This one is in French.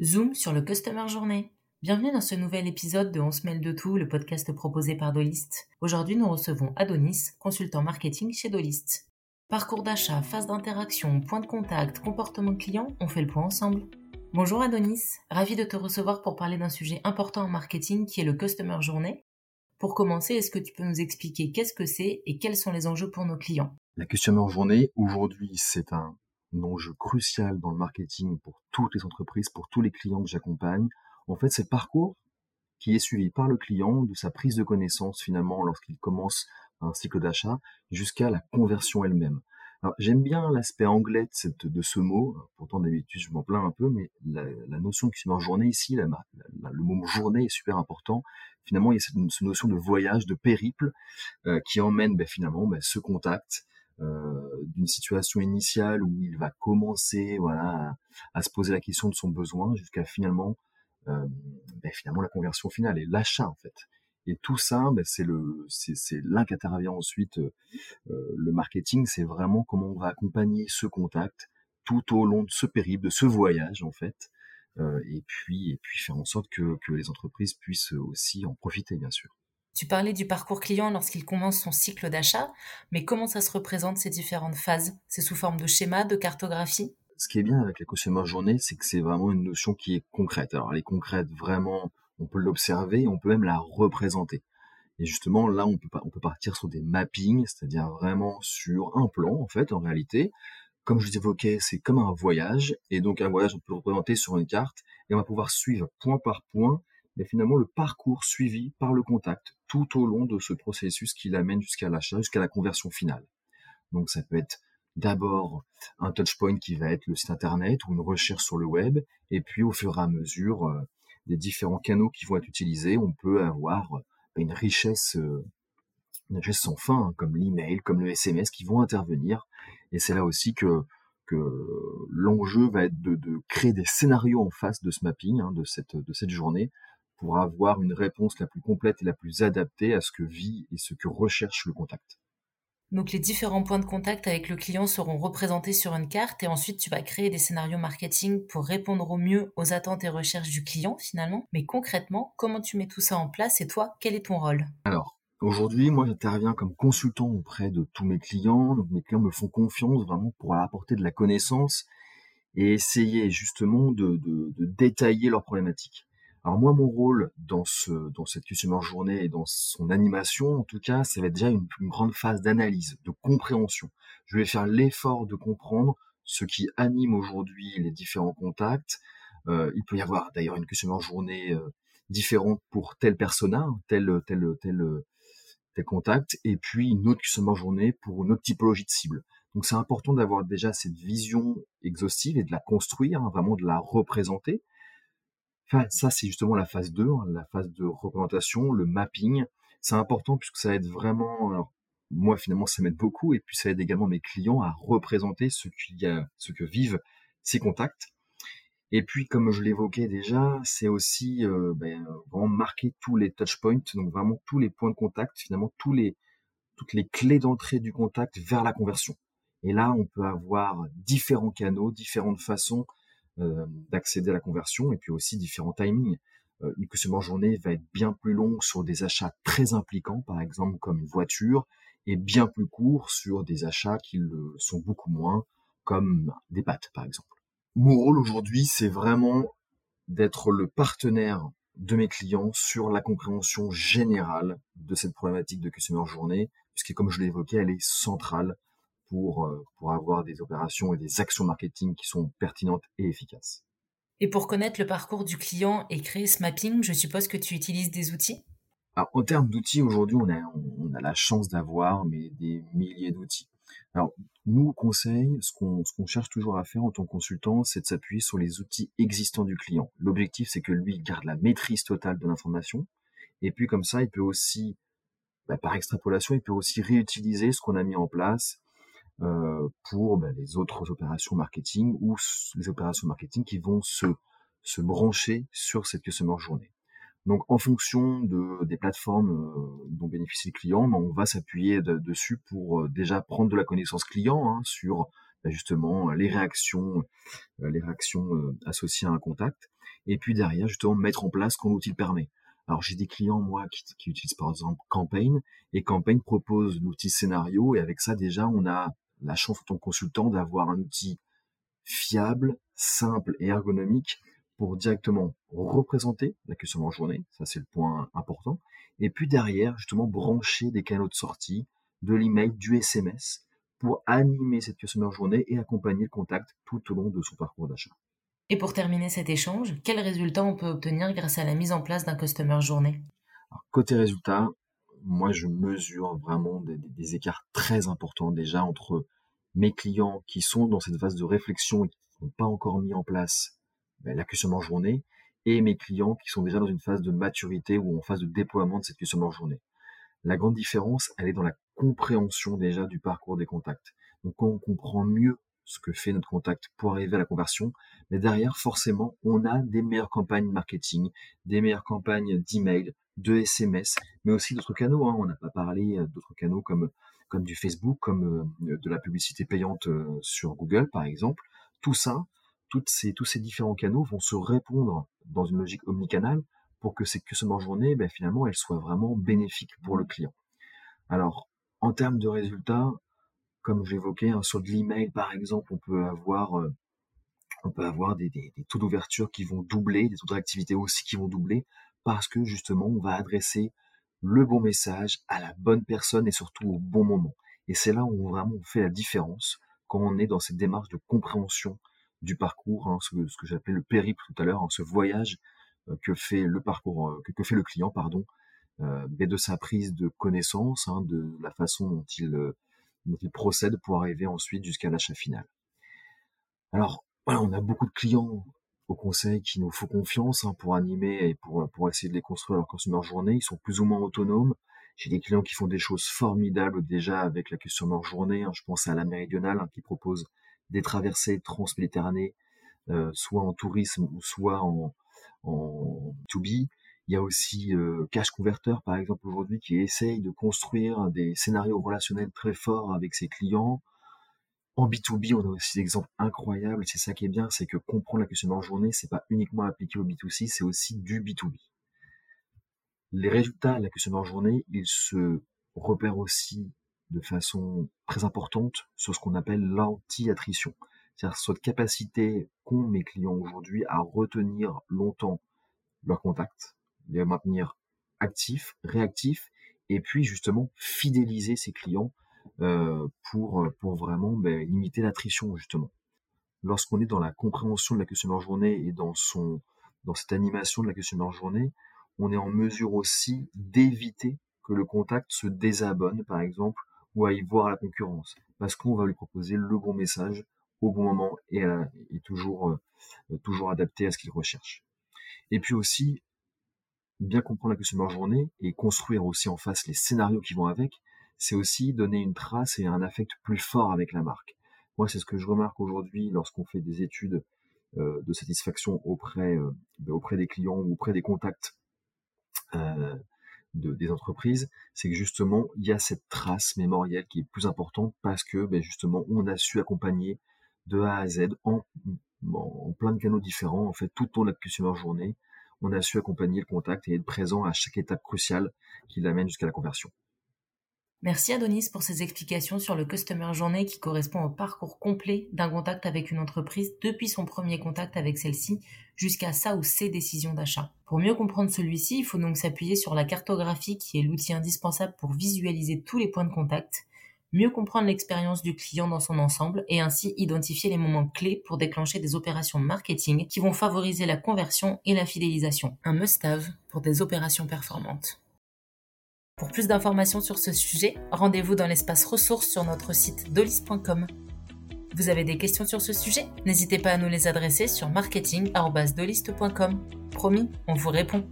Zoom sur le Customer Journée. Bienvenue dans ce nouvel épisode de On se mêle de tout, le podcast proposé par Dolist. Aujourd'hui, nous recevons Adonis, consultant marketing chez Dolist. Parcours d'achat, phase d'interaction, point de contact, comportement client, on fait le point ensemble. Bonjour Adonis, ravi de te recevoir pour parler d'un sujet important en marketing qui est le Customer Journée. Pour commencer, est-ce que tu peux nous expliquer qu'est-ce que c'est et quels sont les enjeux pour nos clients? La Customer Journée, aujourd'hui, c'est un enjeu crucial dans le marketing pour toutes les entreprises, pour tous les clients que j'accompagne. En fait, c'est le parcours qui est suivi par le client de sa prise de connaissance finalement lorsqu'il commence un cycle d'achat jusqu'à la conversion elle-même. J'aime bien l'aspect anglais de, ce mot, pourtant d'habitude je m'en plains un peu, mais la, notion de customer journée ici, le mot journée est super important. Finalement, il y a cette, notion de voyage, de périple, euh, qui emmène ben, finalement ben, ce contact d'une situation initiale où il va commencer voilà, à, se poser la question de son besoin jusqu'à finalement, euh, ben, finalement la conversion finale et l'achat en fait. Et tout ça, ben, c'est le, c'est là qu'intervient ensuite euh, le marketing. C'est vraiment comment on va accompagner ce contact tout au long de ce périple, de ce voyage en fait, euh, et puis et puis faire en sorte que, que les entreprises puissent aussi en profiter bien sûr. Tu parlais du parcours client lorsqu'il commence son cycle d'achat, mais comment ça se représente ces différentes phases? C'est sous forme de schéma, de cartographie? Ce qui est bien avec la consumer journée, c'est que c'est vraiment une notion qui est concrète. Alors elle est concrète vraiment, on peut l'observer, on peut même la représenter. Et justement, là, on peut partir sur des mappings, c'est-à-dire vraiment sur un plan, en fait, en réalité. Comme je vous évoquais, c'est comme un voyage. Et donc, un voyage, on peut le représenter sur une carte et on va pouvoir suivre point par point mais finalement le parcours suivi par le contact tout au long de ce processus qui l'amène jusqu'à l'achat, jusqu'à la conversion finale. Donc ça peut être d'abord un touchpoint qui va être le site internet ou une recherche sur le web, et puis au fur et à mesure euh, des différents canaux qui vont être utilisés, on peut avoir euh, une richesse, euh, une sans fin, hein, comme l'email, comme le SMS qui vont intervenir. Et c'est là aussi que, l'enjeu va être de, créer des scénarios en face de ce mapping, hein, de cette journée, pour avoir une réponse la plus complète et la plus adaptée à ce que vit et ce que recherche le contact. Donc les différents points de contact avec le client seront représentés sur une carte et ensuite tu vas créer des scénarios marketing pour répondre au mieux aux attentes et recherches du client finalement. Mais concrètement, comment tu mets tout ça en place et toi, quel est ton rôle? Alors, aujourd'hui, moi j'interviens comme consultant auprès de tous mes clients. Donc mes clients me font confiance vraiment pour apporter de la connaissance et essayer justement de, de, de détailler leurs problématiques. Alors moi, mon rôle dans ce dans cette customer journée et dans son animation, en tout cas, ça va être déjà une, grande phase d'analyse, de compréhension. Je vais faire l'effort de comprendre ce qui anime aujourd'hui les différents contacts. Euh, il peut y avoir d'ailleurs une customer journée euh, différente pour tel persona, tel tel tel tel contact, et puis une autre customer journée pour une autre typologie de cible. Donc c'est important d'avoir déjà cette vision exhaustive et de la construire, hein, vraiment de la représenter ça, c'est justement la phase 2, hein, la phase de représentation, le mapping. C'est important puisque ça aide vraiment, alors, moi finalement ça m'aide beaucoup et puis ça aide également mes clients à représenter ce, y a, ce que vivent ces contacts. Et puis comme je l'évoquais déjà, c'est aussi euh, ben, vraiment marquer tous les touchpoints, donc vraiment tous les points de contact, finalement tous les, toutes les clés d'entrée du contact vers la conversion. Et là, on peut avoir différents canaux, différentes façons d'accéder à la conversion et puis aussi différents timings. Euh, une customer journée va être bien plus longue sur des achats très impliquants, par exemple comme une voiture, et bien plus court sur des achats qui le sont beaucoup moins, comme des pâtes, par exemple. Mon rôle aujourd'hui, c'est vraiment d'être le partenaire de mes clients sur la compréhension générale de cette problématique de customer journée, puisque comme je l'ai évoqué, elle est centrale pour, euh, pour avoir des opérations et des actions marketing qui sont pertinentes et efficaces. Et pour connaître le parcours du client et créer ce mapping, je suppose que tu utilises des outils? Alors, en termes d'outils, aujourd'hui, on a, on a la chance d'avoir mais des milliers d'outils. Alors, nous, conseil, ce qu'on cherche toujours à faire en tant que consultant, c'est de s'appuyer sur les outils existants du client. L'objectif, c'est que lui garde la maîtrise totale de l'information. Et puis, comme ça, il peut aussi, bah, par extrapolation, il peut aussi réutiliser ce qu'on a mis en place pour ben, les autres opérations marketing ou les opérations marketing qui vont se, se brancher sur cette customer journée. Donc, en fonction de, des plateformes euh, dont bénéficie le client, ben, on va s'appuyer dessus pour euh, déjà prendre de la connaissance client hein, sur ben, justement les réactions, euh, les réactions associées à un contact, et puis derrière justement mettre en place quand l'outil permet. Alors j'ai des clients moi qui, qui, utilisent par exemple Campaign et Campaign propose l'outil scénario et avec ça déjà on a la chance en tant que consultant d'avoir un outil fiable, simple et ergonomique pour directement représenter la customer journée, ça c'est le point important, et puis derrière, justement, brancher des canaux de sortie, de l'email, du SMS, pour animer cette customer journée et accompagner le contact tout au long de son parcours d'achat. Et pour terminer cet échange, quels résultats on peut obtenir grâce à la mise en place d'un customer journée? Côté résultats, moi je mesure vraiment des, écarts très importants déjà entre mes clients qui sont dans cette phase de réflexion et qui n'ont pas encore mis en place ben, la customer journée et mes clients qui sont déjà dans une phase de maturité ou en phase de déploiement de cette customer journée. La grande différence, elle est dans la compréhension déjà du parcours des contacts. Donc quand on comprend mieux ce que fait notre contact pour arriver à la conversion, mais derrière, forcément, on a des meilleures campagnes marketing, des meilleures campagnes d'email, de SMS, mais aussi d'autres canaux. Hein. On n'a pas parlé euh, d'autres canaux comme, comme du Facebook, comme euh, de la publicité payante euh, sur Google, par exemple. Tout ça, ces, tous ces différents canaux vont se répondre dans une logique omnicanale pour que cette customer journée, ben, finalement, elle soit vraiment bénéfique pour le client. Alors, en termes de résultats, comme j'évoquais, hein, sur de l'email, par exemple, on peut avoir, on peut avoir des, des, taux d'ouverture qui vont doubler, des taux de réactivité aussi qui vont doubler, parce que justement, on va adresser le bon message à la bonne personne et surtout au bon moment. Et c'est là où vraiment on fait la différence quand on est dans cette démarche de compréhension du parcours, hein, ce que, que j'appelais le périple tout à l'heure, hein, ce voyage euh, que fait le parcours, euh, que, fait le client, pardon, euh, mais de sa prise de connaissance, hein, de la façon dont il, dont il procède pour arriver ensuite jusqu'à l'achat final. Alors, voilà, on a beaucoup de clients au conseil qui nous font confiance hein, pour animer et pour, pour essayer de les construire leur customer journée. Ils sont plus ou moins autonomes. J'ai des clients qui font des choses formidables déjà avec la customer journée. Hein. Je pense à la méridionale hein, qui propose des traversées transméditerranées, euh, soit en tourisme ou soit en, en 2B. Il y a aussi euh, Cash Converter, par exemple, aujourd'hui, qui essaye de construire des scénarios relationnels très forts avec ses clients. En B2B, on a aussi des exemples incroyables. C'est ça qui est bien, c'est que comprendre la customer en journée, c'est pas uniquement appliqué au B2C, c'est aussi du B2B. Les résultats de la customer journée, ils se repèrent aussi de façon très importante sur ce qu'on appelle l'anti-attrition. C'est-à-dire cette capacité qu'ont mes clients aujourd'hui à retenir longtemps leurs contacts, les maintenir actifs, réactifs, et puis justement fidéliser ces clients pour, pour vraiment ben, limiter l'attrition justement. Lorsqu'on est dans la compréhension de la customer journée et dans son dans cette animation de la customer journée, on est en mesure aussi d'éviter que le contact se désabonne, par exemple, ou à y voir la concurrence, parce qu'on va lui proposer le bon message au bon moment et, toujours, euh, toujours adapté à ce qu'il recherche. Et puis aussi, bien comprendre la customer journée et construire aussi en face les scénarios qui vont avec, c'est aussi donner une trace et un affect plus fort avec la marque. Moi, c'est ce que je remarque aujourd'hui lorsqu'on fait des études euh, de satisfaction auprès, euh, auprès des clients ou auprès des contacts des entreprises, c'est que justement, il y a cette trace mémorielle qui est plus importante parce que ben, justement, on a su accompagner de A à Z en, en plein de canaux différents, en fait, tout au long de la customer journée, on a su accompagner le contact et être présent à chaque étape cruciale qui l'amène jusqu'à la conversion. Merci Adonis pour ces explications sur le Customer Journée qui correspond au parcours complet d'un contact avec une entreprise depuis son premier contact avec celle-ci jusqu'à sa ou ses décisions d'achat. Pour mieux comprendre celui-ci, il faut donc s'appuyer sur la cartographie qui est l'outil indispensable pour visualiser tous les points de contact, mieux comprendre l'expérience du client dans son ensemble et ainsi identifier les moments clés pour déclencher des opérations marketing qui vont favoriser la conversion et la fidélisation. Un must-have pour des opérations performantes. Pour plus d'informations sur ce sujet, rendez-vous dans l'espace ressources sur notre site dolis.com. Vous avez des questions sur ce sujet? N'hésitez pas à nous les adresser sur marketing.dolist.com. Promis, on vous répond.